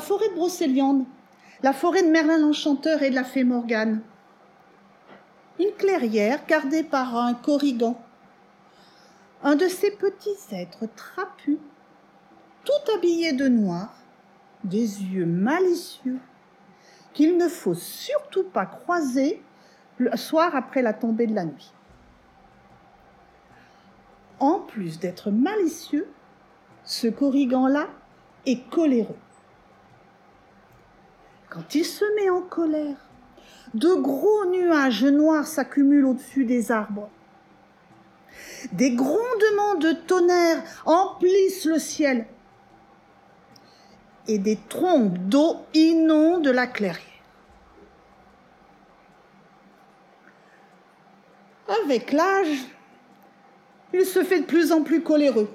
forêt de Brocéliande, la forêt de Merlin l'Enchanteur et de la fée Morgane. Une clairière gardée par un corrigan, un de ces petits êtres trapus, tout habillés de noir, des yeux malicieux, qu'il ne faut surtout pas croiser le soir après la tombée de la nuit. En plus d'être malicieux, ce corrigan-là est coléreux. Quand il se met en colère, de gros nuages noirs s'accumulent au-dessus des arbres. Des grondements de tonnerre emplissent le ciel et des trompes d'eau inondent la clairière. Avec l'âge, il se fait de plus en plus coléreux.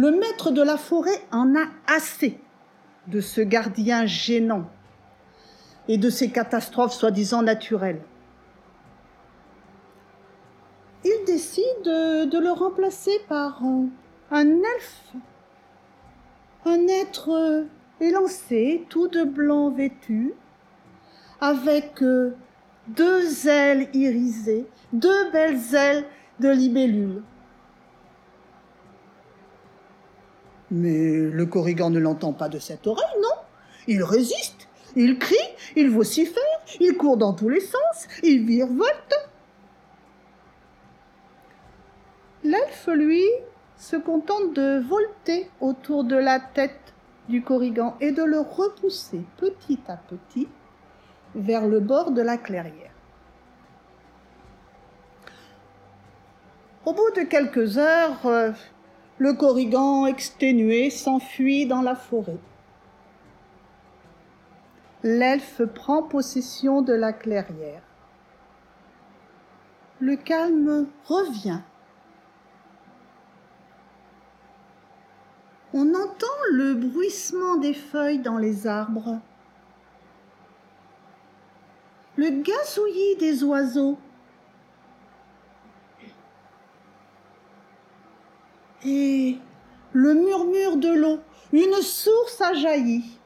Le maître de la forêt en a assez de ce gardien gênant et de ces catastrophes soi-disant naturelles. Il décide de le remplacer par un elfe, un être élancé, tout de blanc vêtu, avec deux ailes irisées, deux belles ailes de libellule. Mais le corrigan ne l'entend pas de cette oreille, non Il résiste, il crie, il vocifère, il court dans tous les sens, il virevolte. L'elfe, lui, se contente de volter autour de la tête du corrigan et de le repousser petit à petit vers le bord de la clairière. Au bout de quelques heures, euh, le corrigan exténué s'enfuit dans la forêt. L'elfe prend possession de la clairière. Le calme revient. On entend le bruissement des feuilles dans les arbres, le gazouillis des oiseaux et le murmure de l'eau. Une source a jailli.